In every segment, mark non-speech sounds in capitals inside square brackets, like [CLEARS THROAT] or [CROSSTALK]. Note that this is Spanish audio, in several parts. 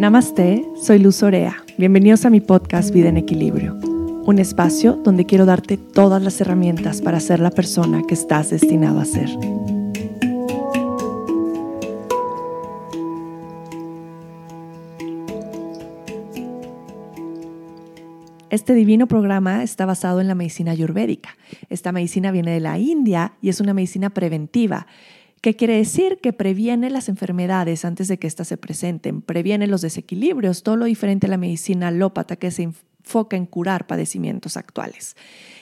Namaste, soy Luz Orea. Bienvenidos a mi podcast Vida en Equilibrio, un espacio donde quiero darte todas las herramientas para ser la persona que estás destinado a ser. Este divino programa está basado en la medicina ayurvédica. Esta medicina viene de la India y es una medicina preventiva ¿Qué quiere decir? Que previene las enfermedades antes de que éstas se presenten, previene los desequilibrios, todo lo diferente a la medicina alópata que se enfoca en curar padecimientos actuales.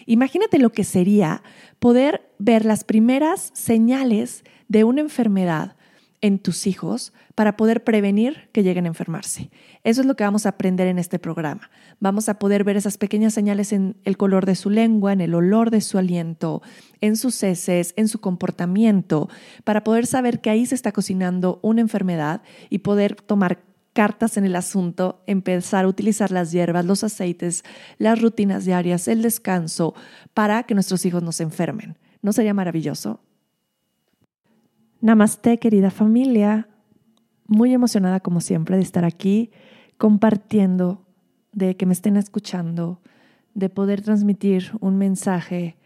Imagínate lo que sería poder ver las primeras señales de una enfermedad en tus hijos para poder prevenir que lleguen a enfermarse. Eso es lo que vamos a aprender en este programa. Vamos a poder ver esas pequeñas señales en el color de su lengua, en el olor de su aliento, en sus heces, en su comportamiento, para poder saber que ahí se está cocinando una enfermedad y poder tomar cartas en el asunto, empezar a utilizar las hierbas, los aceites, las rutinas diarias, el descanso, para que nuestros hijos no se enfermen. ¿No sería maravilloso? Namaste, querida familia. Muy emocionada como siempre de estar aquí compartiendo, de que me estén escuchando, de poder transmitir un mensaje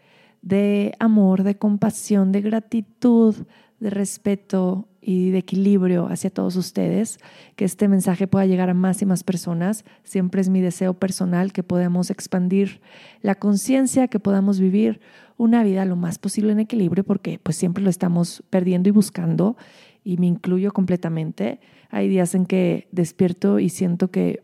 de amor, de compasión, de gratitud, de respeto y de equilibrio hacia todos ustedes, que este mensaje pueda llegar a más y más personas. Siempre es mi deseo personal que podamos expandir la conciencia, que podamos vivir una vida lo más posible en equilibrio, porque pues siempre lo estamos perdiendo y buscando, y me incluyo completamente. Hay días en que despierto y siento que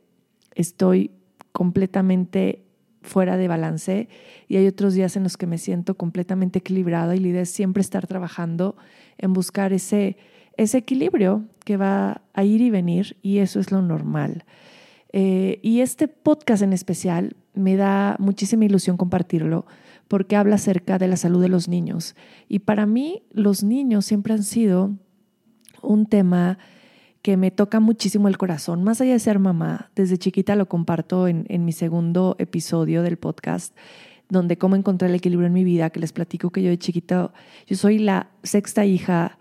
estoy completamente fuera de balance y hay otros días en los que me siento completamente equilibrada y la idea es siempre estar trabajando en buscar ese, ese equilibrio que va a ir y venir y eso es lo normal. Eh, y este podcast en especial me da muchísima ilusión compartirlo porque habla acerca de la salud de los niños. Y para mí los niños siempre han sido un tema que me toca muchísimo el corazón. Más allá de ser mamá, desde chiquita lo comparto en, en mi segundo episodio del podcast, donde cómo encontré el equilibrio en mi vida, que les platico que yo de chiquita, yo soy la sexta hija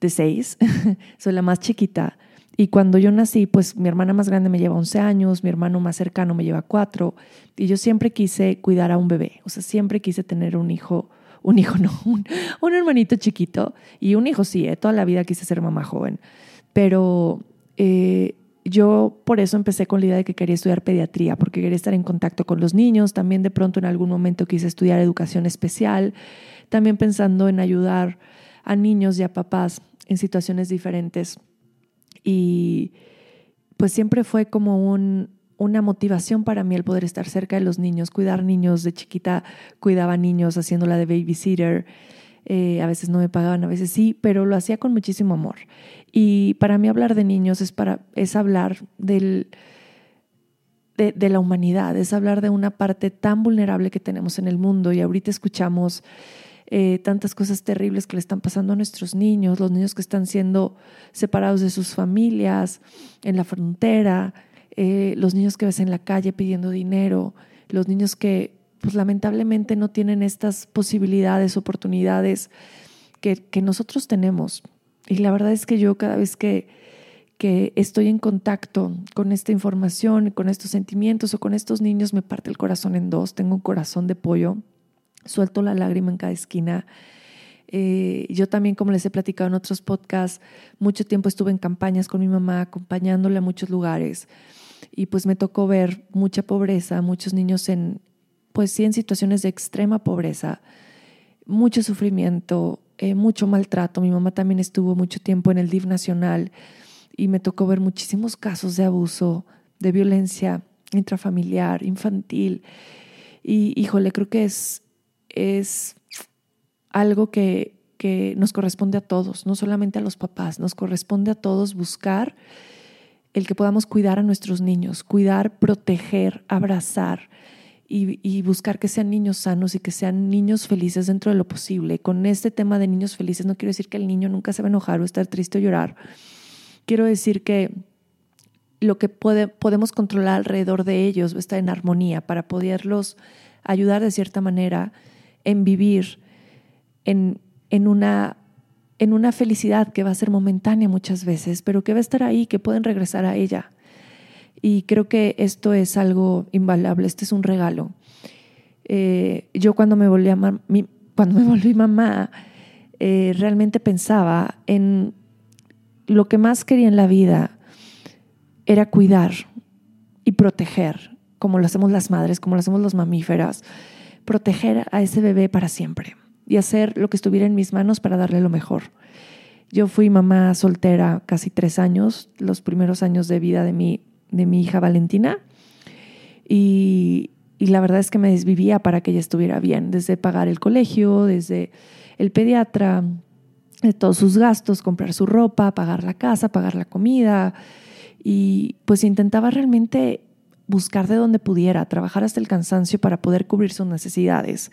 de seis, [LAUGHS] soy la más chiquita y cuando yo nací, pues mi hermana más grande me lleva 11 años, mi hermano más cercano me lleva 4, y yo siempre quise cuidar a un bebé, o sea, siempre quise tener un hijo, un hijo [LAUGHS] no, un, hermanito chiquito, y un hijo sí, ¿eh? toda la vida quise ser mamá joven, pero eh, yo por eso empecé con la idea de que quería estudiar pediatría, porque quería estar en contacto con los niños, también de pronto en algún momento quise estudiar educación especial, también pensando en ayudar a niños y a papás en situaciones diferentes y pues siempre fue como un, una motivación para mí el poder estar cerca de los niños, cuidar niños. De chiquita cuidaba niños haciéndola de babysitter. Eh, a veces no me pagaban, a veces sí, pero lo hacía con muchísimo amor. Y para mí hablar de niños es, para, es hablar del, de, de, la humanidad, es hablar de una parte tan vulnerable que tenemos en el mundo. Y ahorita escuchamos eh, tantas cosas terribles que le están pasando a nuestros niños, los niños que están siendo separados de sus familias en la frontera, eh, los niños que ves en la calle pidiendo dinero, los niños que pues lamentablemente no tienen estas posibilidades, oportunidades que, que nosotros tenemos. Y la verdad es que yo cada vez que, que estoy en contacto con esta información, con estos sentimientos o con estos niños, me parte el corazón en dos. Tengo un corazón de pollo suelto la lágrima en cada esquina. Eh, yo también, como les he platicado en otros podcasts, mucho tiempo estuve en campañas con mi mamá, acompañándole a muchos lugares. Y pues me tocó ver mucha pobreza, muchos niños en, pues sí, en situaciones de extrema pobreza, mucho sufrimiento, eh, mucho maltrato. Mi mamá también estuvo mucho tiempo en el DIF nacional y me tocó ver muchísimos casos de abuso, de violencia intrafamiliar, infantil. Y híjole, creo que es, es algo que, que nos corresponde a todos, no solamente a los papás, nos corresponde a todos buscar el que podamos cuidar a nuestros niños, cuidar, proteger, abrazar y, y, buscar que sean niños sanos y que sean niños felices dentro de lo posible. Con este tema de niños felices no quiero decir que el niño nunca se va a enojar o estar triste o llorar. Quiero decir que lo que puede, podemos controlar alrededor de ellos está en armonía para poderlos ayudar de cierta manera en vivir en, en, una, en una felicidad que va a ser momentánea muchas veces, pero que va a estar ahí, que pueden regresar a ella. Y creo que esto es algo invaluable, este es un regalo. Eh, yo cuando me volví, cuando me volví mamá, eh, realmente pensaba en lo que más quería en la vida era cuidar y proteger, como lo hacemos las madres, como lo hacemos los mamíferas, proteger a ese bebé para siempre y hacer lo que estuviera en mis manos para darle lo mejor. Yo fui mamá soltera casi tres años, los primeros años de vida de mi, de mi hija Valentina, y, y la verdad es que me desvivía para que ella estuviera bien, desde pagar el colegio, desde el pediatra, de todos sus gastos, comprar su ropa, pagar la casa, pagar la comida, y pues intentaba realmente buscar de donde pudiera, trabajar hasta el cansancio para poder cubrir sus necesidades.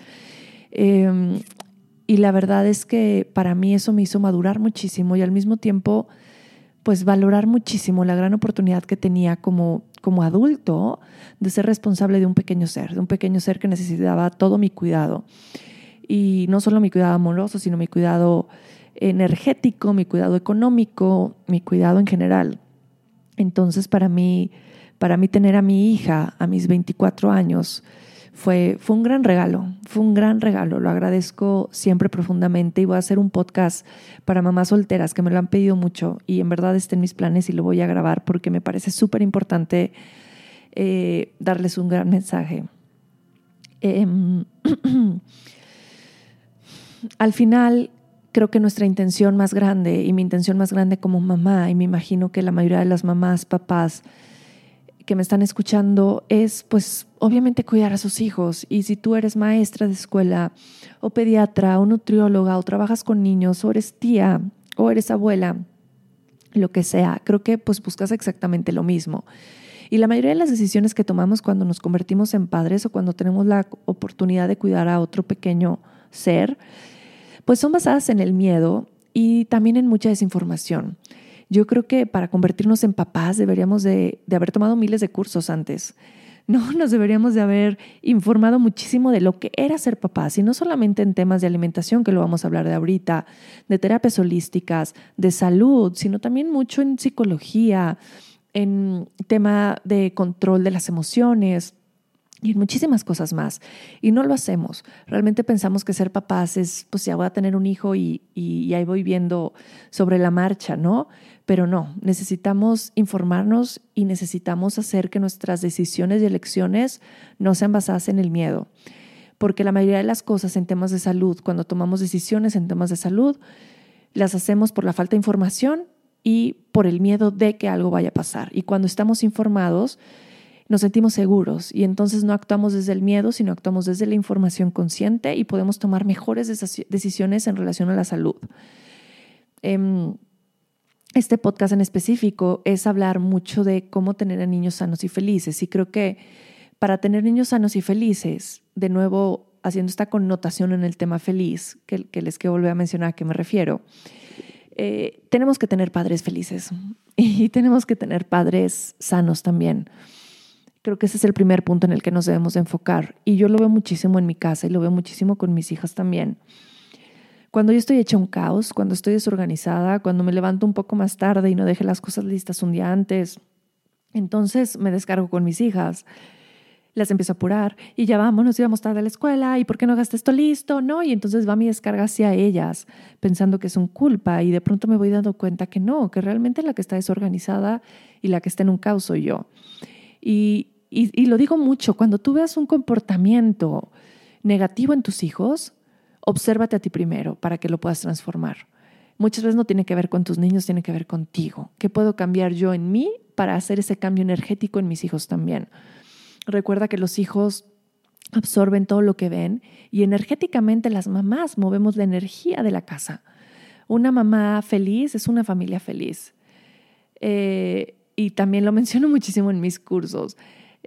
Em, y la verdad es que para mí eso me hizo madurar muchísimo y al mismo tiempo, pues valorar muchísimo la gran oportunidad que tenía como, como adulto de ser responsable de un pequeño ser, de un pequeño ser que necesitaba todo mi cuidado. Y no solo mi cuidado amoroso, sino mi cuidado energético, mi cuidado económico, mi cuidado en general. Entonces, para mí, para mí tener a mi hija a mis 24 años fue, fue un gran regalo, fue un gran regalo, lo agradezco siempre profundamente y voy a hacer un podcast para mamás solteras que me lo han pedido mucho y en verdad está en mis planes y lo voy a grabar porque me parece súper importante eh, darles un gran mensaje. Em, [CLEARS THROAT] al final, creo que nuestra intención más grande y mi intención más grande como mamá, y me imagino que la mayoría de las mamás, papás, que me están escuchando es, pues, obviamente cuidar a sus hijos. Y si tú eres maestra de escuela o pediatra o nutrióloga o trabajas con niños o eres tía o eres abuela, lo que sea, creo que pues buscas exactamente lo mismo. Y la mayoría de las decisiones que tomamos cuando nos convertimos en padres o cuando tenemos la oportunidad de cuidar a otro pequeño ser, pues son basadas en el miedo y también en mucha desinformación. Yo creo que para convertirnos en papás deberíamos de, haber tomado miles de cursos antes. No, [LAUGHS] nos deberíamos de haber informado muchísimo de lo que era ser papás, y no solamente en temas de alimentación, que lo vamos a hablar de ahorita, de terapias holísticas, de salud, sino también mucho en psicología, en tema de control de las emociones, y en muchísimas cosas más. Y no lo hacemos. Realmente pensamos que ser papás es, pues ya voy a tener un hijo y, y, ahí voy viendo sobre la marcha, ¿no? Pero no, necesitamos informarnos y necesitamos hacer que nuestras decisiones y elecciones no sean basadas en el miedo. Porque la mayoría de las cosas en temas de salud, cuando tomamos decisiones en temas de salud, las hacemos por la falta de información y por el miedo de que algo vaya a pasar. Y cuando estamos informados, nos sentimos seguros y entonces no actuamos desde el miedo, sino actuamos desde la información consciente y podemos tomar mejores decisiones en relación a la salud. Em, este podcast en específico es hablar mucho de cómo tener a niños sanos y felices y creo que para tener niños sanos y felices, de nuevo haciendo esta connotación en el tema feliz, que, les quiero volver a mencionar a qué me refiero, eh, tenemos que tener padres felices y tenemos que tener padres sanos también. Creo que ese es el primer punto en el que nos debemos enfocar. Y yo lo veo muchísimo en mi casa y lo veo muchísimo con mis hijas también. Cuando yo estoy hecha un caos, cuando estoy desorganizada, cuando me levanto un poco más tarde y no deje las cosas listas un día antes, entonces me descargo con mis hijas. Las empiezo a apurar y ya vamos, nos íbamos tarde a la escuela y ¿por qué no gasté esto listo? No, y entonces va mi descarga hacia ellas, pensando que es un culpa y de pronto me voy dando cuenta que no, que realmente la que está desorganizada y la que está en un caos soy yo. Y, y, lo digo mucho, cuando tú veas un comportamiento negativo en tus hijos, obsérvate a ti primero para que lo puedas transformar. Muchas veces no tiene que ver con tus niños, tiene que ver contigo. ¿Qué puedo cambiar yo en mí para hacer ese cambio energético en mis hijos también? Recuerda que los hijos absorben todo lo que ven y energéticamente las mamás movemos la energía de la casa. Una mamá feliz es una familia feliz. Eh, y también lo [LAUGHS] menciono muchísimo en mis cursos.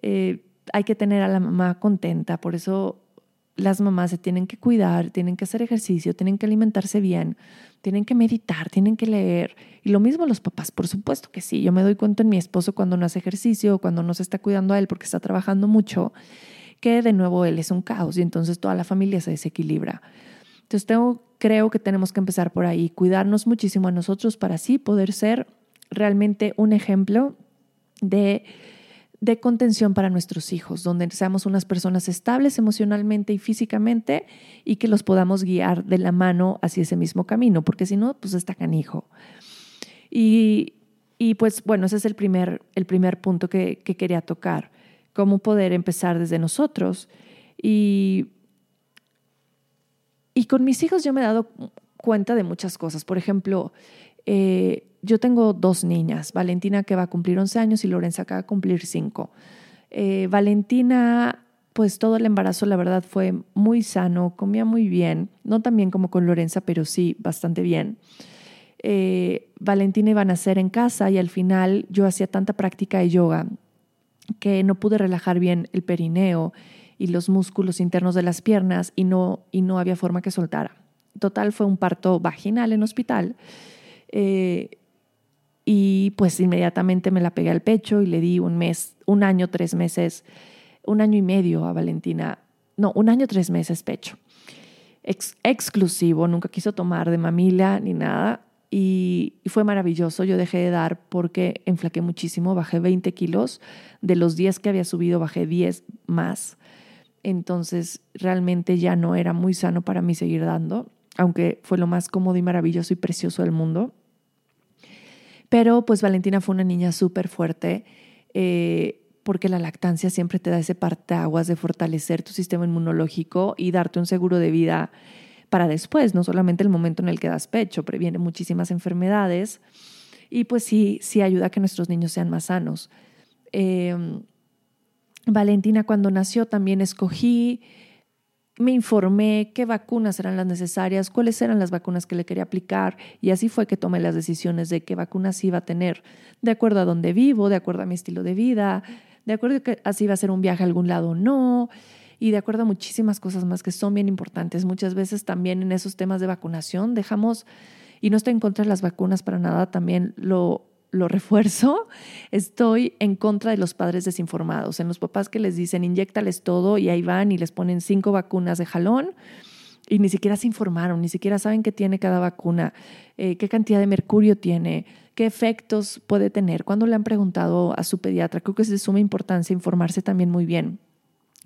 Eh, hay que tener a la mamá contenta, por eso las mamás se tienen que cuidar, tienen que hacer ejercicio, tienen que alimentarse bien, tienen que meditar, tienen que leer. Y lo mismo los papás, por supuesto que sí. Yo me doy cuenta en mi esposo cuando no hace ejercicio, cuando no se está cuidando a él porque está trabajando mucho, que de nuevo él es un caos y entonces toda la familia se desequilibra. Entonces creo que tenemos que empezar por ahí, cuidarnos muchísimo a nosotros para así poder ser realmente un ejemplo de de contención para nuestros hijos, donde seamos unas personas estables emocionalmente y físicamente y que los podamos guiar de la mano hacia ese mismo camino, porque si no, pues está canijo. Y, y pues bueno, ese es el primer, el primer punto que, que quería tocar, cómo poder empezar desde nosotros. Y, y con mis hijos yo me he dado cuenta de muchas cosas. Por ejemplo, eh, yo tengo dos niñas, Valentina que va a cumplir 11 años y Lorenza que va a cumplir 5. Eh, Valentina, pues todo el embarazo la verdad fue muy sano, comía muy bien, no tan bien como con Lorenza, pero sí bastante bien. Eh, Valentina iba a nacer en casa y al final yo hacía tanta práctica de yoga que no pude relajar bien el perineo y los músculos internos de las piernas y no, y no había forma que soltara. Total fue un parto vaginal en hospital. Eh, y pues inmediatamente me la pegué al pecho y le di un mes, un año, tres meses, un año y medio a Valentina. No, un año, tres meses pecho. exclusivo, nunca quiso tomar de mamila ni nada. Y, y, fue maravilloso. Yo dejé de dar porque enflaqué muchísimo, bajé 20 kilos. De los 10 que había subido, bajé 10 más. Entonces, realmente ya no era muy sano para mí seguir dando, aunque fue lo más cómodo y maravilloso y precioso del mundo. Pero pues Valentina fue una niña súper fuerte, eh, porque la lactancia siempre te da ese parteaguas de fortalecer tu sistema inmunológico y darte un seguro de vida para después, no solamente el momento en el que das pecho, previene muchísimas enfermedades y pues sí, sí ayuda a que nuestros niños sean más sanos. Em, Valentina cuando nació también escogí me informé qué vacunas eran las necesarias, cuáles eran las vacunas que le quería aplicar y así fue que tomé las decisiones de qué vacunas iba a tener, de acuerdo a dónde vivo, de acuerdo a mi estilo de vida, de acuerdo a que así iba a ser un viaje a algún lado o no y de acuerdo a muchísimas cosas más que son bien importantes. Muchas veces también en esos temas de vacunación dejamos, y no estoy en contra de las vacunas para nada, también lo lo refuerzo, estoy en contra de los padres desinformados, en los papás que les dicen inyectales todo y ahí van y les ponen cinco vacunas de jalón y ni siquiera se informaron, ni siquiera saben qué tiene cada vacuna, eh, qué cantidad de mercurio tiene, qué efectos puede tener. Cuando le han preguntado a su pediatra, creo que es de suma importancia informarse también muy bien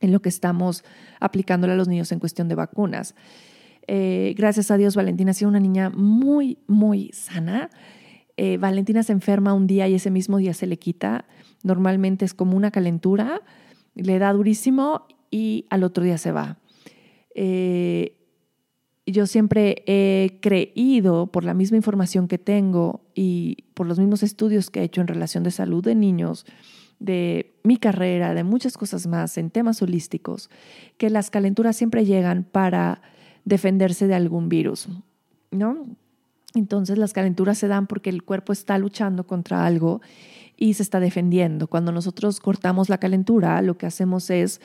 en lo que estamos aplicándole a los niños en cuestión de vacunas. Eh, gracias a Dios, Valentina ha sido una niña muy, muy sana eh, Valentina se enferma un día y ese mismo día se le quita. Normalmente es como una calentura, le da durísimo y al otro día se va. Eh, yo siempre he creído, por la misma información que tengo y por los mismos estudios que he hecho en relación de salud de niños, de mi carrera, de muchas cosas más en temas holísticos, que las calenturas siempre llegan para defenderse de algún virus, ¿no? Entonces las calenturas se dan porque el cuerpo está luchando contra algo y se está defendiendo. Cuando nosotros cortamos la calentura, lo que hacemos es,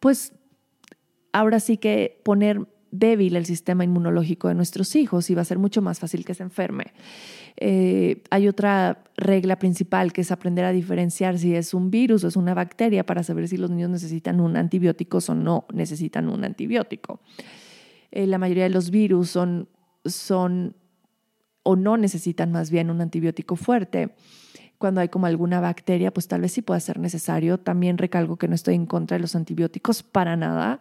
pues, ahora sí que poner débil el sistema inmunológico de nuestros hijos y va a ser mucho más fácil que se enferme. Eh, hay otra regla principal que es aprender a diferenciar si es un virus o es una bacteria para saber si los niños necesitan un antibiótico o no necesitan un antibiótico. Eh, la mayoría de los virus son, son o no necesitan más bien un antibiótico fuerte. Cuando hay como alguna bacteria, pues tal vez sí pueda ser necesario. También recalco que no estoy en contra de los antibióticos para nada.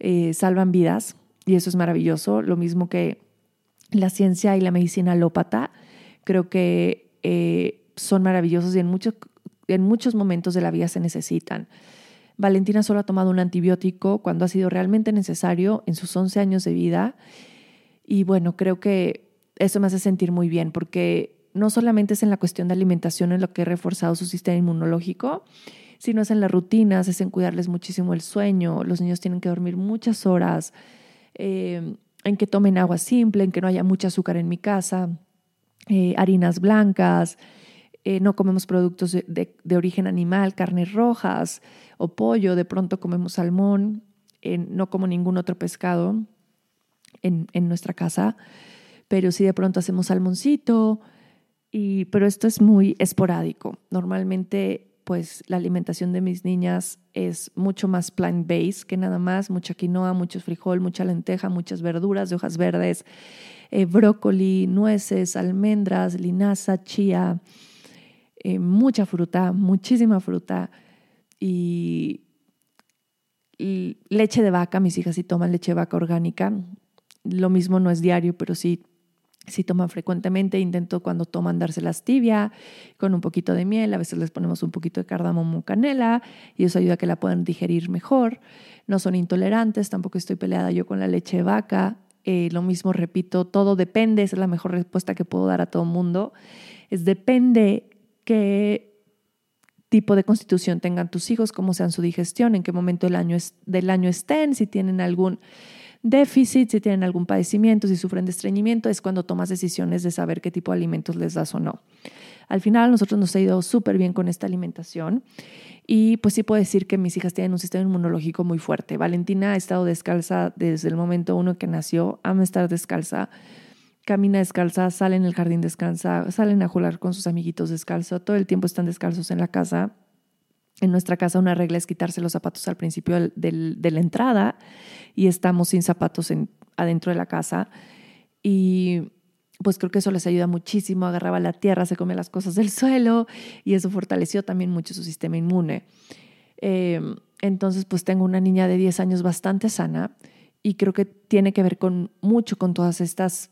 Eh, salvan vidas y eso es maravilloso. Lo mismo que la ciencia y la medicina alópata, creo que eh, son maravillosos y en muchos, en muchos momentos de la vida se necesitan. Valentina solo ha tomado un antibiótico cuando ha sido realmente necesario en sus 11 años de vida. Y bueno, creo que eso me hace sentir muy bien porque no solamente es en la cuestión de alimentación en lo que he reforzado su sistema inmunológico, sino es en las rutinas, es en cuidarles muchísimo el sueño. Los niños tienen que dormir muchas horas, eh, en que tomen agua simple, en que no haya mucho azúcar en mi casa, eh, harinas blancas, eh, no comemos productos de, origen animal, carnes rojas o pollo, de pronto comemos salmón, no como ningún otro pescado en, en nuestra casa pero si de pronto hacemos salmoncito, y, pero esto es muy esporádico. Normalmente, pues la alimentación de mis niñas es mucho más plant-based que nada más, mucha quinoa, mucho frijol, mucha lenteja, muchas verduras de hojas verdes, eh, brócoli, nueces, almendras, linaza, chía, eh, mucha fruta, muchísima fruta. y, leche de vaca, mis hijas sí toman leche de vaca orgánica. Lo mismo no es diario, pero sí, sí toman frecuentemente. Intento cuando toman dárselas tibia, con un poquito de miel. A veces les ponemos un poquito de cardamomo canela y eso ayuda a que la puedan digerir mejor. No son intolerantes, tampoco estoy peleada yo con la leche de vaca. Eh, lo mismo repito, todo depende, esa es la mejor respuesta que puedo dar a todo mundo. Es depende qué tipo de constitución tengan tus hijos, cómo sean su digestión, en qué momento del año, del año estén, si tienen algún déficit, si tienen algún padecimiento, si sufren de estreñimiento, es cuando tomas decisiones de saber qué tipo de alimentos les das o no. Al final, nosotros nos ha ido súper bien con esta alimentación y pues sí puedo decir que mis hijas tienen un sistema inmunológico muy fuerte. Valentina ha estado descalza desde el momento uno que nació, ama estar descalza, camina descalza, sale en el jardín descalza, salen a jugar con sus amiguitos descalzo, todo el tiempo están descalzos en la casa. En nuestra casa una regla es quitarse los zapatos al principio de la entrada y estamos sin zapatos adentro de la casa. Y pues creo que eso les ayuda muchísimo, agarraba la tierra, se come las cosas del suelo y eso fortaleció también mucho su sistema inmune. Em, entonces, pues tengo una niña de 10 años bastante sana y creo que tiene que ver con mucho con todas estas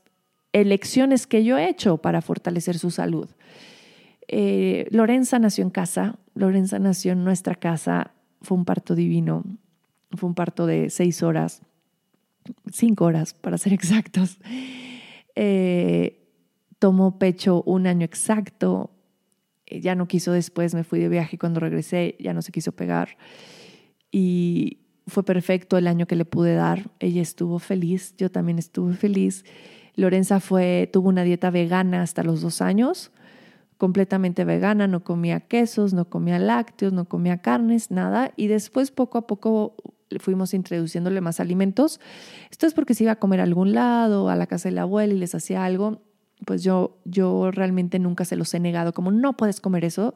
elecciones que yo he hecho para fortalecer su salud. Eh, Lorenza nació en casa, Lorenza nació en nuestra casa, fue un parto divino, fue un parto de seis horas, cinco horas para ser [LAUGHS] exactos. Eh, tomó pecho un año exacto, eh, ya no quiso después, me fui de viaje cuando regresé ya no se quiso pegar. Y fue perfecto el año que le pude dar. Ella estuvo feliz, yo también estuve feliz. Lorenza tuvo una dieta vegana hasta los dos años, completamente vegana, no comía quesos, no comía lácteos, no comía carnes, nada. Y después poco a poco fuimos introduciéndole más alimentos. Esto es porque se iba a comer a algún lado, a la casa de la abuela y les hacía algo, pues yo, yo realmente nunca se los he negado, como no puedes comer eso,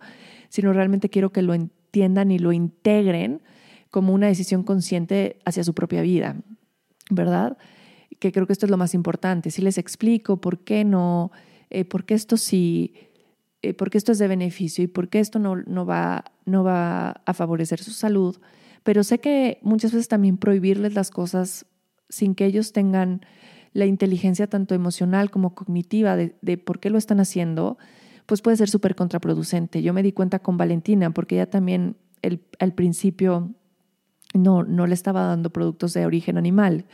sino realmente quiero que lo entiendan y lo integren como una decisión consciente hacia su propia vida, ¿verdad? Que creo que esto es lo más importante. Si les explico por qué no, eh, por qué esto sí, eh, por qué esto es de beneficio y por qué esto no, no, va, no va a favorecer su salud, pero sé que muchas veces también prohibirles las cosas sin que ellos tengan la inteligencia tanto emocional como cognitiva de, por qué lo están haciendo, pues puede ser súper contraproducente. Yo me di cuenta con Valentina porque ella también el, al principio no, no le estaba dando productos de origen animal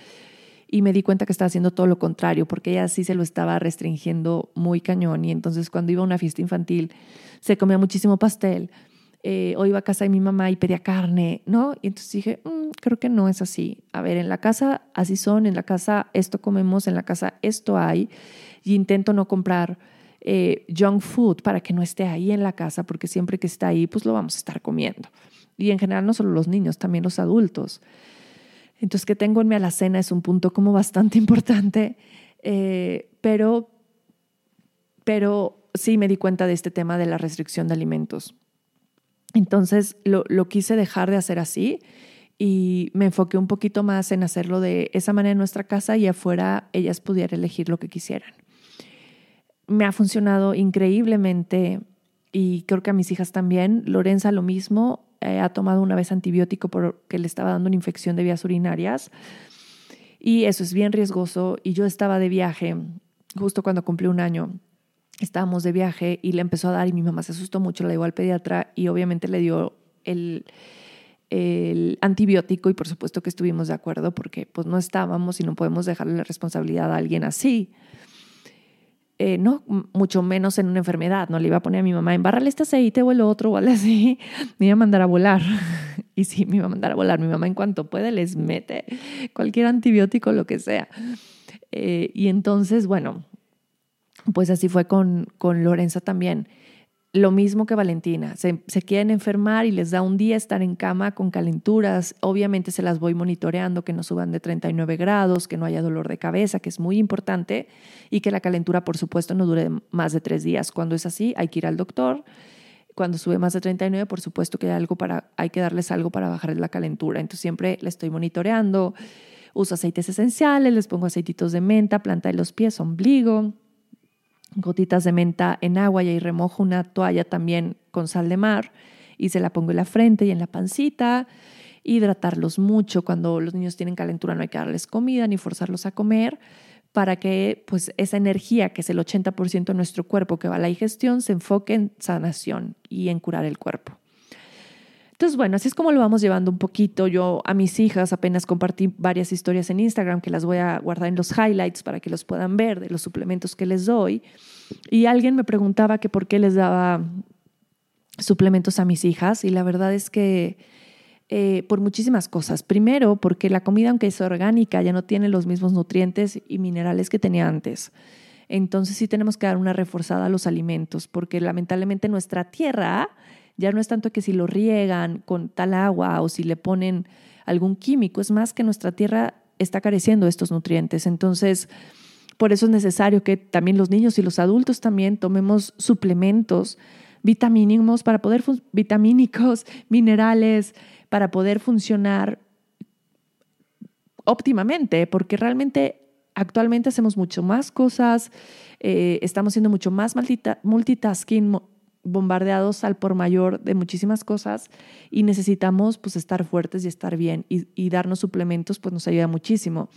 y me di cuenta que estaba haciendo todo lo contrario, porque ella sí se lo estaba restringiendo muy cañón y entonces cuando iba a una fiesta infantil se comía muchísimo pastel, eh, o iba a casa de mi mamá y pedía carne, ¿no? Y entonces dije, mm, creo que no es así. A ver, en la casa así son, en la casa esto comemos, en la casa esto hay, y intento no comprar eh, junk food para que no esté ahí en la casa, porque siempre que está ahí, pues lo vamos a estar comiendo. Y en general no solo los niños, también los adultos. Entonces, que tengo en mi alacena es un punto como bastante [LAUGHS] importante, eh, pero, pero sí me di cuenta de este tema de la restricción de alimentos. Entonces lo, quise dejar de hacer así y me enfoqué un poquito más en hacerlo de esa manera en nuestra casa y afuera ellas pudieran elegir lo que quisieran. Me ha funcionado increíblemente y creo que a mis hijas también. Lorenza lo mismo, eh, ha tomado una vez antibiótico porque le estaba dando una infección de vías urinarias y eso es bien riesgoso y yo estaba de viaje justo cuando cumplí un año estábamos de viaje y le empezó a dar y mi mamá se asustó mucho, la llevó al pediatra y obviamente le dio el, el antibiótico y por supuesto que estuvimos de acuerdo porque pues no estábamos y no podemos dejarle la responsabilidad a alguien así. Eh, no, mucho menos en una enfermedad, no le iba a poner a mi mamá, embarrale este aceite o el otro o algo así, [LAUGHS] me iba a mandar a volar. [LAUGHS] Y sí, me iba a mandar a volar. Mi mamá en cuanto puede les mete cualquier antibiótico, lo que sea. Eh, y entonces, bueno, pues así fue con, con Lorenza también. Lo mismo que Valentina, se, quieren enfermar y les da un día estar en cama con calenturas. Obviamente se las voy monitoreando, que no suban de 39 grados, que no haya dolor de cabeza, que es muy importante, y que la calentura, por supuesto, no dure más de tres días. Cuando es así, hay que ir al doctor. Cuando sube más de 39, por supuesto que hay, algo para, hay que darles algo para bajar la calentura. Entonces siempre le estoy monitoreando, uso aceites esenciales, les pongo aceititos de menta, planta de los pies, ombligo gotitas de menta en agua y ahí remojo una toalla también con sal de mar y se la pongo en la frente y en la pancita. Hidratarlos mucho. Cuando los niños tienen calentura no hay que darles comida ni forzarlos a comer para que pues esa energía, que es el 80% de nuestro cuerpo que va a la digestión, se enfoque en sanación y en curar el cuerpo. Entonces, bueno, así es como lo vamos llevando un poquito. Yo a mis hijas apenas compartí varias historias en Instagram que las voy a guardar en los highlights para que los puedan ver de los suplementos que les doy. Y alguien me preguntaba que por qué les daba suplementos a mis hijas y la verdad es que eh, por muchísimas cosas. Primero, porque la comida, aunque es orgánica, ya no tiene los mismos nutrientes y minerales que tenía antes. Entonces sí tenemos que dar una reforzada a los alimentos, porque lamentablemente nuestra tierra ya no es tanto que si lo riegan con tal agua o si le ponen algún químico, es más que nuestra tierra está careciendo de estos nutrientes. Entonces, por eso es necesario que también los niños y los adultos también tomemos suplementos vitamínicos para poder vitamínicos, [LAUGHS] minerales, para poder funcionar óptimamente, porque realmente actualmente hacemos mucho más cosas, eh, estamos siendo mucho más multitasking, bombardeados al por mayor de muchísimas cosas y necesitamos pues estar fuertes y estar bien y, y, darnos suplementos pues nos ayuda muchísimo.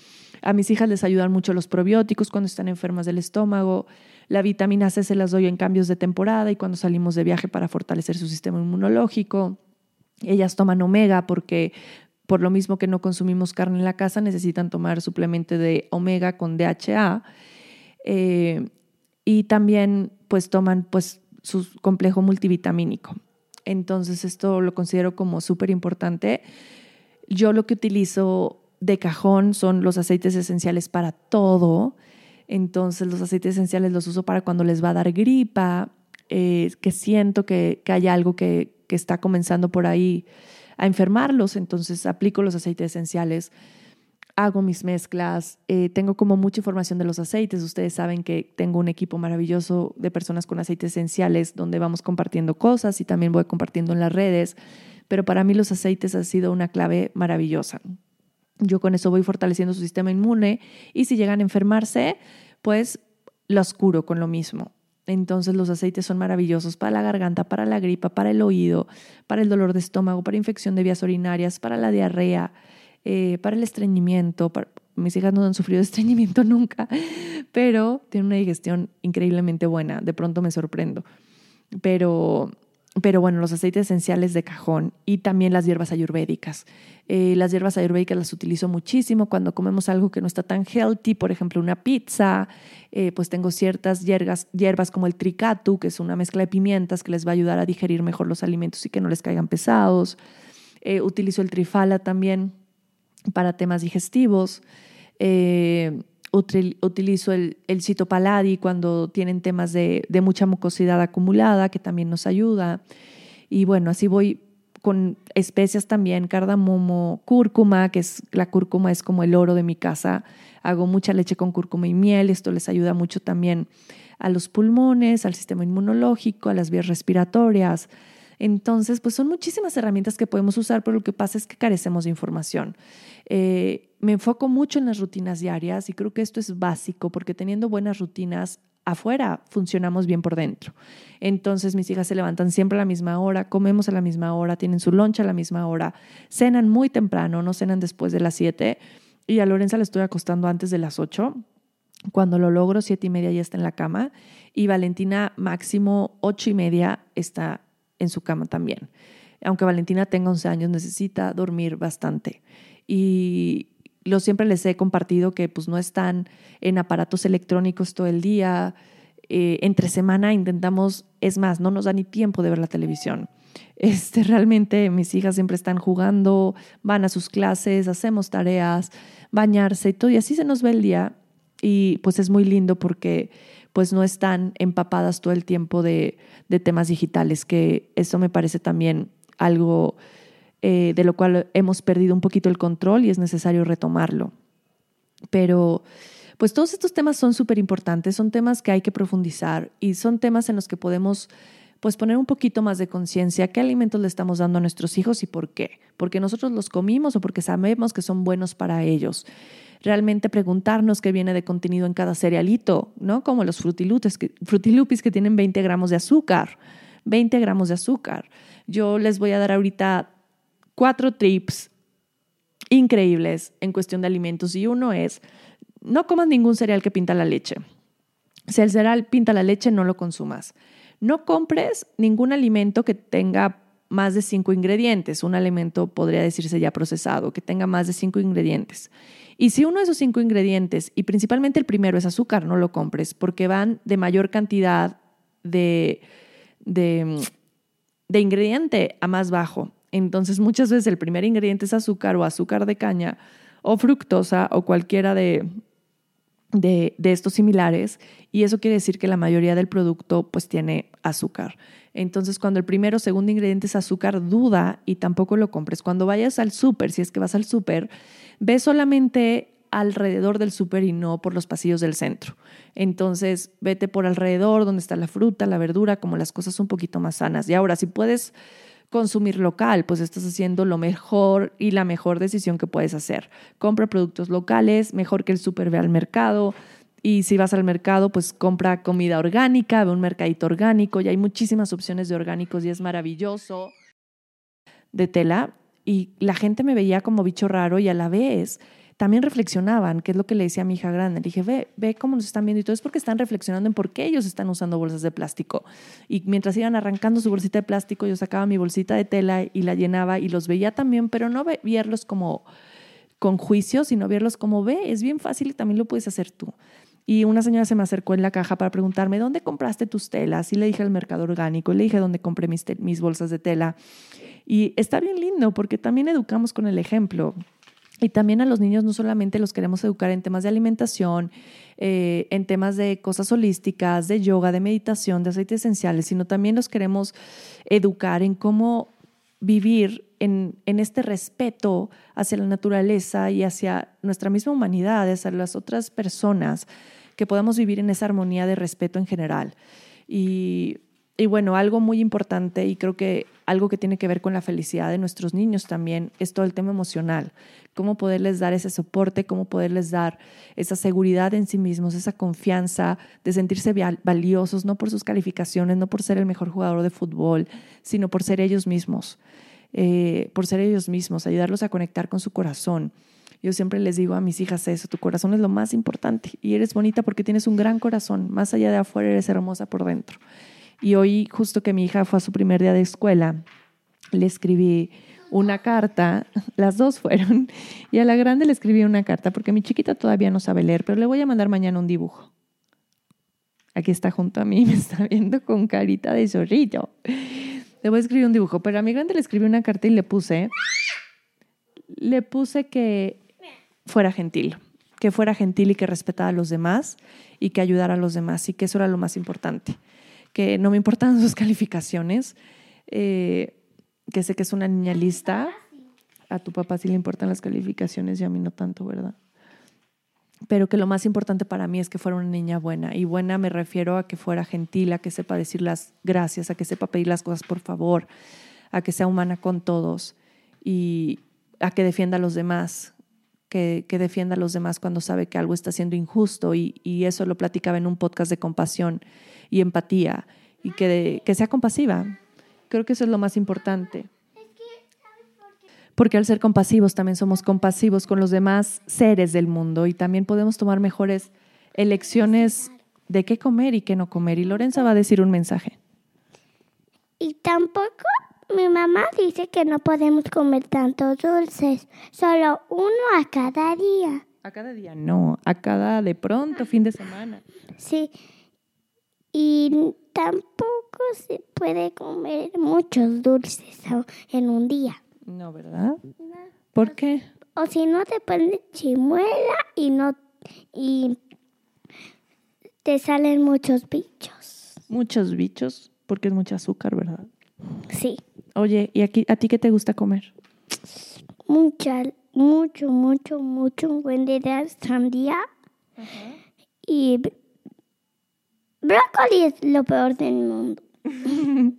A mis hijas les ayudan mucho los probióticos cuando están enfermas del estómago, la vitamina C se las doy en cambios de temporada y cuando salimos de viaje para fortalecer su sistema inmunológico. Ellas toman omega porque por lo mismo que no consumimos carne en la casa, necesitan tomar suplemento de omega con DHA. Eh, y también pues toman pues su complejo multivitamínico. Entonces esto lo considero como súper importante. Yo lo que utilizo de cajón son los aceites esenciales para todo. Entonces los aceites esenciales los uso para cuando les va a dar gripa, eh, que siento que, que hay algo que, que está comenzando por ahí a enfermarlos, entonces aplico los aceites esenciales, hago mis mezclas, eh, tengo como mucha información de los aceites, ustedes saben que tengo un equipo maravilloso de personas con aceites esenciales donde vamos compartiendo cosas y también voy compartiendo en las redes, pero para mí los aceites han sido una clave maravillosa. Yo con eso voy fortaleciendo su sistema inmune y si llegan a enfermarse, pues los curo con lo mismo. Entonces los aceites son maravillosos para la garganta, para la gripa, para el oído, para el dolor de estómago, para infección de vías urinarias, para la diarrea, eh, para el estreñimiento. Mis hijas no han sufrido de [LAUGHS] estreñimiento nunca, pero tienen una digestión increíblemente buena. De pronto me sorprendo. Pero pero bueno, los aceites esenciales de cajón y también las hierbas ayurvédicas. Eh, las hierbas ayurvédicas las utilizo muchísimo cuando comemos algo que no está tan healthy, por ejemplo una pizza, eh, pues tengo ciertas hierbas, hierbas como el tricatu, que es una mezcla de pimientas que les va a ayudar a digerir mejor los alimentos y que no les caigan pesados. Utilizo el trifala también para temas digestivos utilizo el, el citopaladi cuando tienen temas de, de, mucha mucosidad acumulada, que también nos ayuda. Y bueno, así voy con especias también, cardamomo, cúrcuma, que es la cúrcuma es como el oro de mi casa. Hago mucha leche con cúrcuma y miel, esto les ayuda mucho también a los pulmones, al sistema inmunológico, a las vías respiratorias. Entonces, pues son muchísimas herramientas que podemos usar, pero lo que pasa es que carecemos de información. Eh, me enfoco mucho en las rutinas diarias y creo que esto es básico porque teniendo buenas rutinas afuera funcionamos bien por dentro. Entonces mis hijas se levantan siempre a la misma hora, comemos a la misma hora, tienen su loncha a la misma hora, cenan muy temprano, no cenan después de las 7 y a Lorenza le estoy acostando antes de las 8. Cuando lo logro, siete y media ya está en la cama y Valentina máximo ocho y media está en su cama también. Aunque Valentina tenga 11 años, necesita dormir bastante. Y lo siempre les he compartido que pues no están en aparatos electrónicos todo el día. Eh, entre semana intentamos, es más, no nos da ni tiempo de ver la televisión. Este, realmente mis hijas siempre están jugando, van a sus clases, hacemos tareas, bañarse y todo, y así se nos ve el día. Y pues es muy lindo porque pues no están empapadas todo el tiempo de, de temas digitales, que eso me parece también algo eh, de lo cual hemos perdido un poquito el control y es necesario retomarlo. Pero pues todos estos temas son súper importantes, son temas que hay que profundizar y son temas en los que podemos pues poner un poquito más de conciencia qué alimentos le estamos dando a nuestros hijos y por qué. Porque nosotros los comimos o porque sabemos que son buenos para ellos. Realmente preguntarnos qué viene de contenido en cada cerealito, ¿no? Como los frutilupis que, que tienen 20 gramos de azúcar 20 gramos de azúcar. Yo les voy a dar ahorita cuatro tips increíbles en cuestión de alimentos y uno es, no comas ningún cereal que pinta la leche. Si el cereal pinta la leche, no lo consumas. No compres ningún alimento que tenga más de cinco ingredientes. Un alimento podría decirse ya procesado, que tenga más de cinco ingredientes. Y si uno de esos cinco ingredientes, y principalmente el primero es azúcar, no lo compres, porque van de mayor cantidad de, de, de ingrediente a más bajo. Entonces muchas veces el primer ingrediente es azúcar o azúcar de caña o fructosa o cualquiera de, de, estos similares y eso quiere decir que la mayoría del producto pues tiene azúcar. Entonces cuando el primero o segundo ingrediente es azúcar, duda y tampoco lo compres. Cuando vayas al súper, si es que vas al súper, ve solamente alrededor del súper y no por los pasillos del centro. Entonces, vete por alrededor donde está la fruta, la verdura, como las cosas un poquito más sanas. Y ahora, si puedes consumir local, pues estás haciendo lo mejor y la mejor decisión que puedes hacer. Compra productos locales, mejor que el súper ve al mercado. Y si vas al mercado, pues compra comida orgánica, ve un mercadito orgánico y hay muchísimas opciones de orgánicos y es maravilloso. De tela. Y la gente me veía como bicho raro y a la vez también reflexionaban, que es lo que le decía a mi hija grande. Le dije, ve, ve cómo nos están viendo y todo es porque están reflexionando en por qué ellos están usando bolsas de plástico. Y mientras iban arrancando su bolsita de plástico, yo sacaba mi bolsita de tela y la llenaba y los veía también, pero no verlos como con juicio, sino verlos como ve, es bien fácil y también lo puedes hacer tú. Y una señora se me acercó en la caja para preguntarme, ¿dónde compraste tus telas? Y le dije al mercado orgánico, le dije dónde compré mis, bolsas de tela. Y está bien lindo porque también educamos con el ejemplo. Y también a los niños no solamente los queremos educar en temas de alimentación, eh, en temas de cosas holísticas, de yoga, de meditación, de aceites esenciales, sino también los queremos educar en cómo vivir en, en, este respeto hacia la naturaleza y hacia nuestra misma humanidad, hacia las otras personas, que podamos vivir en esa armonía de respeto en general. Y y bueno, algo muy importante y creo que algo que tiene que ver con la felicidad de nuestros niños también es todo el tema emocional. Cómo poderles dar ese soporte, cómo poderles dar esa seguridad en sí mismos, esa confianza de sentirse valiosos, no por sus calificaciones, no por ser el mejor jugador de fútbol, sino por ser ellos mismos, eh, por ser ellos mismos, ayudarlos a conectar con su corazón. Yo siempre les digo a mis hijas eso, tu corazón es lo más importante y eres bonita porque tienes un gran corazón, más allá de afuera eres hermosa por dentro. Y hoy, justo que mi hija fue a su primer día de escuela, le escribí una carta, [LAUGHS] las dos fueron, y a la grande le escribí una carta porque mi chiquita todavía no sabe leer, pero le voy a mandar mañana un dibujo. Aquí está junto a mí, [LAUGHS] me está viendo con carita de zorrillo. Le voy a escribir un dibujo, pero a mi grande le escribí una carta y le puse, le puse que fuera gentil, que fuera gentil y que respetara a los demás y que ayudara a los demás y que eso era lo más importante que no me importan sus [LAUGHS] calificaciones, eh, que sé que es una niña lista. A tu papá sí le importan las calificaciones y a mí no tanto, ¿verdad? Pero que lo más importante para mí es que fuera una niña buena. Y buena me refiero a que fuera gentil, a que sepa decir las gracias, a que sepa pedir las cosas por favor, a que sea humana con todos y a que defienda a los demás, que, defienda a los demás cuando sabe que algo está siendo injusto y, eso lo platicaba en un podcast de compasión y empatía y que sea compasiva. Creo que eso es lo más importante. Porque al ser compasivos también somos compasivos con los demás seres del mundo y también podemos tomar mejores elecciones de qué comer y qué no comer. Y Lorenza va a decir un mensaje. Y tampoco mi mamá dice que no podemos comer tantos dulces, solo uno a cada día. A cada día no, a cada de pronto, fin de semana. Sí, y tampoco se puede comer muchos dulces en un día. No, ¿verdad? ¿Por qué? O si no te pones chimuela y no y te salen muchos bichos. Muchos bichos, porque es mucho azúcar, ¿verdad? Sí. Oye, ¿y aquí, a ti qué te gusta comer? Mucha, mucho, mucho, mucho, un buen de sandía. Y Brócoli es lo peor del mundo. [LAUGHS]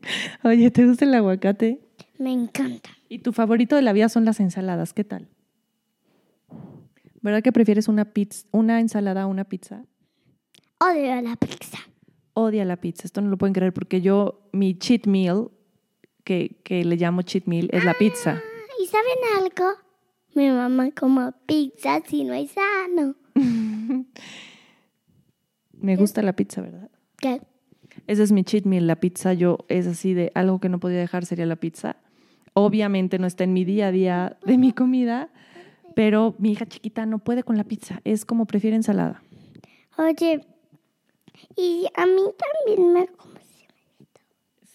Oye, ¿te gusta el aguacate? Me encanta. ¿Y tu favorito de la vida son las ensaladas? ¿Qué tal? ¿Verdad que prefieres una pizza, una ensalada a una pizza? Odio la pizza. odia la pizza. Esto no lo pueden creer porque yo, mi cheat meal, que, que le llamo cheat meal, es la pizza. ¿Y saben algo? Mi mamá como pizza si no es sano. [LAUGHS] Me gusta la pizza, ¿verdad? ¿Qué? Ese es mi cheat meal, la pizza. Yo es así de algo que no podía dejar sería la pizza. Obviamente no está en mi día a día de mi comida, pero mi hija chiquita no puede con la pizza. Es como prefiere ensalada. Oye, y a mí también me, ¿cómo se llama?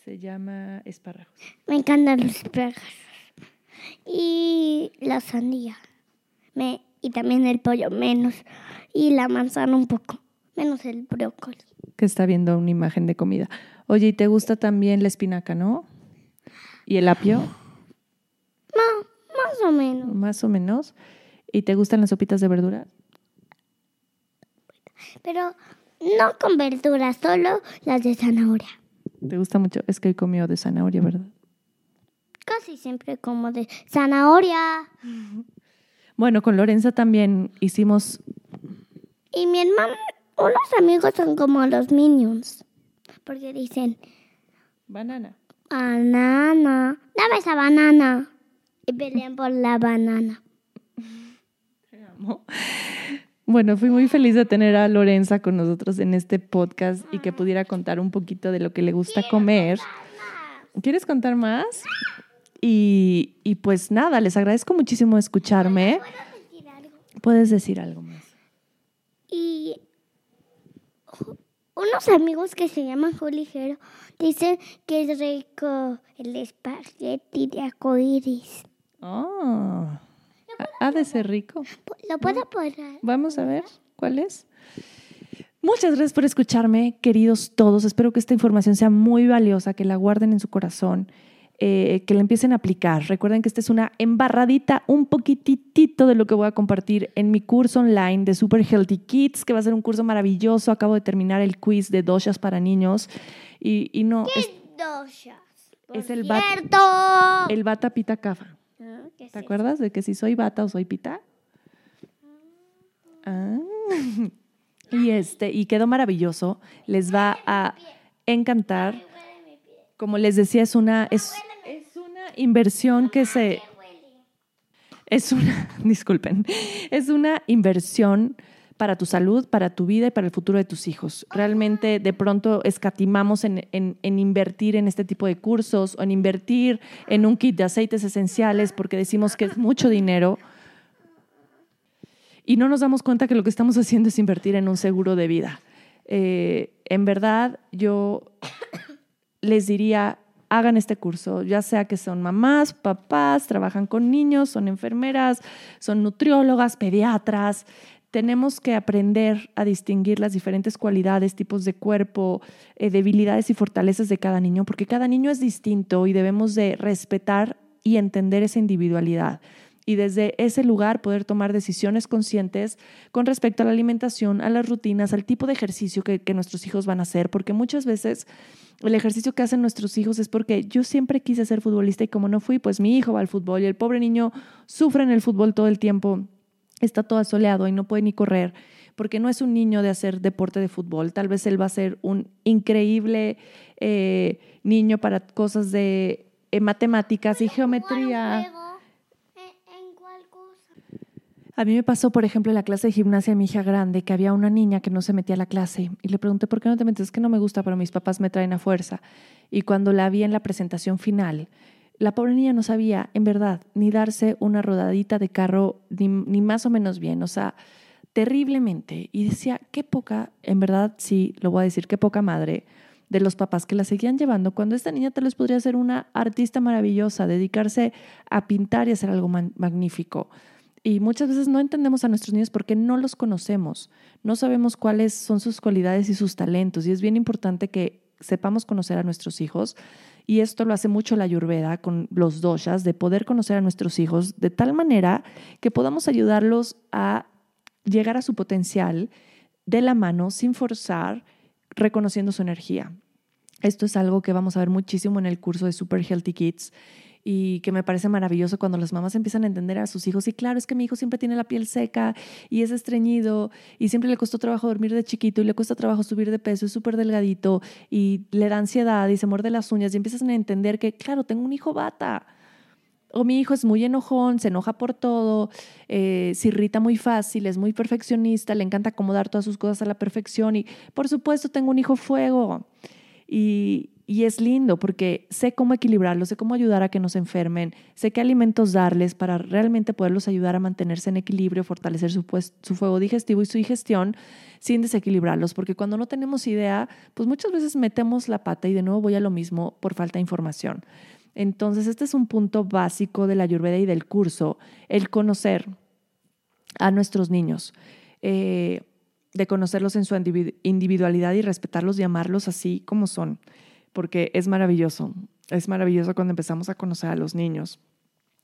Se llama espárragos. me encantan los perros. Y la sandía. Me, y también el pollo, menos. Y la manzana un poco, menos el brócoli. Que está viendo una imagen de comida. Oye, ¿y te gusta también la espinaca, no? ¿Y el apio? No, más o menos. Más o menos. ¿Y te gustan las sopitas de verdura? Pero no con verduras, solo las de zanahoria. ¿Te gusta mucho? Es que hoy comió de zanahoria, ¿verdad? Casi siempre como de zanahoria. Bueno, con Lorenza también hicimos Y mi hermano, unos amigos son como los minions. Porque dicen, banana. banana, dame esa banana. Y pelean por la banana. Te amo. Bueno, fui muy feliz de tener a Lorenza con nosotros en este podcast y que pudiera contar un poquito de lo que le gusta comer. ¿Quieres contar más? Y, y pues nada, les agradezco muchísimo escucharme. Puedes decir algo más. Y unos amigos que se llaman Juligero dicen que es rico el espagueti de arcoíris. Oh, ha de ser rico. ¿Lo puedo poner? Vamos a ver cuál es. Muchas gracias por escucharme, queridos todos. Espero que esta información sea muy valiosa, que la guarden en su corazón, eh, que la empiecen a aplicar. Recuerden que esta es una embarradita, un poquitito de lo que voy a compartir en mi curso online de Super Healthy Kids, que va a ser un curso maravilloso. Acabo de terminar el quiz de doshas para niños y, y no, es Doshas. es el cierto. el bata pita kafa. Ah, ¿qué es ¿Te eso? acuerdas de que si soy bata o soy pita? Ah. [LAUGHS] Y este, y quedó maravilloso. Les va a encantar. Como les decía, es una, es, es una inversión que se. Es una, [LAUGHS] disculpen, es una inversión para tu salud, para tu vida y para el futuro de tus hijos. Realmente de pronto escatimamos en, en- en invertir en este tipo de cursos o en invertir en un kit de aceites esenciales porque decimos que es mucho dinero y no nos damos cuenta que lo que estamos haciendo es invertir en un seguro de vida. Eh, en verdad, yo les diría, hagan este curso, ya sea que son mamás, papás, trabajan con niños, son enfermeras, son nutriólogas, pediatras. Tenemos que aprender a distinguir las diferentes cualidades, tipos de cuerpo, eh, debilidades y fortalezas de cada niño, porque cada niño es distinto y debemos de respetar y entender esa individualidad. Y desde ese lugar poder tomar decisiones conscientes con respecto a la alimentación, a las rutinas, al tipo de ejercicio que, que nuestros hijos van a hacer, porque muchas veces el ejercicio que hacen nuestros hijos es porque yo siempre quise ser futbolista y como no fui, pues mi hijo va al fútbol y el pobre niño sufre en el fútbol todo el tiempo, está todo asoleado y no puede ni correr, porque no es un niño de hacer deporte de fútbol, tal vez él va a ser un increíble eh, niño para cosas de eh, matemáticas y geometría. A mí me pasó, por ejemplo, en la clase de gimnasia de mi hija grande, que había una niña que no se metía a la clase y le pregunté, ¿por qué no te metes? Es que no me gusta, pero mis papás me traen a fuerza. Y cuando la vi en la presentación final, la pobre niña no sabía, en verdad, ni darse una rodadita de carro, ni, ni más o menos bien, o sea, terriblemente. Y decía, qué poca, en verdad, sí, lo voy a decir, qué poca madre de los papás que la seguían llevando, cuando esta niña tal vez podría ser una artista maravillosa, dedicarse a pintar y hacer algo magnífico. Y muchas veces no entendemos a nuestros niños porque no los conocemos, no sabemos cuáles son sus cualidades y sus talentos. Y es bien importante que sepamos conocer a nuestros hijos. Y esto lo hace mucho la Ayurveda con los doshas, de poder conocer a nuestros hijos de tal manera que podamos ayudarlos a llegar a su potencial de la mano, sin forzar, reconociendo su energía. Esto es algo que vamos a ver muchísimo en el curso de Super Healthy Kids y que me parece maravilloso cuando las mamás empiezan a entender a sus hijos. Y claro, es que mi hijo siempre tiene la piel seca y es estreñido y siempre le costó trabajo dormir de chiquito y le cuesta trabajo subir de peso, es súper delgadito y le da ansiedad y se muerde las uñas y empiezan a entender que, claro, tengo un hijo bata. O mi hijo es muy enojón, se enoja por todo, eh, se irrita muy fácil, es muy perfeccionista, le encanta acomodar todas sus cosas a la perfección y por supuesto tengo un hijo fuego. Y, y es lindo porque sé cómo equilibrarlos, sé cómo ayudar a que no se enfermen, sé qué alimentos darles para realmente poderlos ayudar a mantenerse en equilibrio, fortalecer su, pues, su fuego digestivo y su digestión sin desequilibrarlos, porque cuando no tenemos idea, pues muchas veces metemos la pata y de nuevo voy a lo mismo por falta de información. Entonces, este es un punto básico de la ayurveda y del curso, el conocer a nuestros niños. Eh, de conocerlos en su individualidad y respetarlos y amarlos así como son porque es maravilloso. Es maravilloso cuando empezamos a conocer a los niños.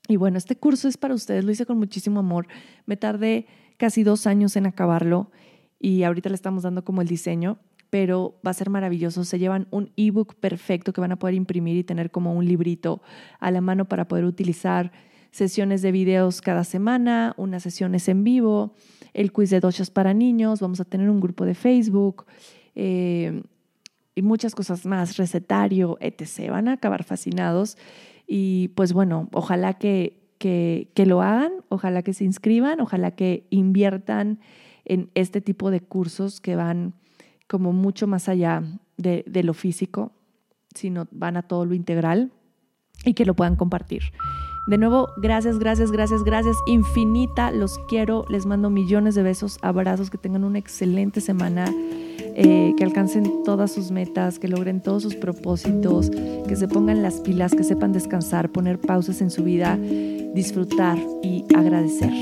Y bueno, este curso es para ustedes, lo hice con muchísimo amor. Me tardé casi dos años en acabarlo y ahorita le estamos dando como el diseño, pero va a ser maravilloso. Se llevan un ebook perfecto que van a poder imprimir y tener como un librito a la mano para poder utilizar sesiones de videos cada semana, unas sesiones en vivo, el quiz de dochas para niños, vamos a tener un grupo de Facebook. Eh, y muchas cosas más, recetario, etc. Van a acabar fascinados y pues bueno, ojalá que, que, lo hagan, ojalá que se inscriban, ojalá que inviertan en este tipo de cursos que van como mucho más allá de, de lo físico, sino van a todo lo integral y que lo puedan compartir. De nuevo, gracias, gracias, gracias, gracias. Infinita, los quiero. Les mando millones de besos, abrazos, que tengan una excelente semana. Eh, que alcancen todas sus metas, que logren todos sus propósitos, que se pongan las pilas, que sepan descansar, poner pausas en su vida, disfrutar y agradecer.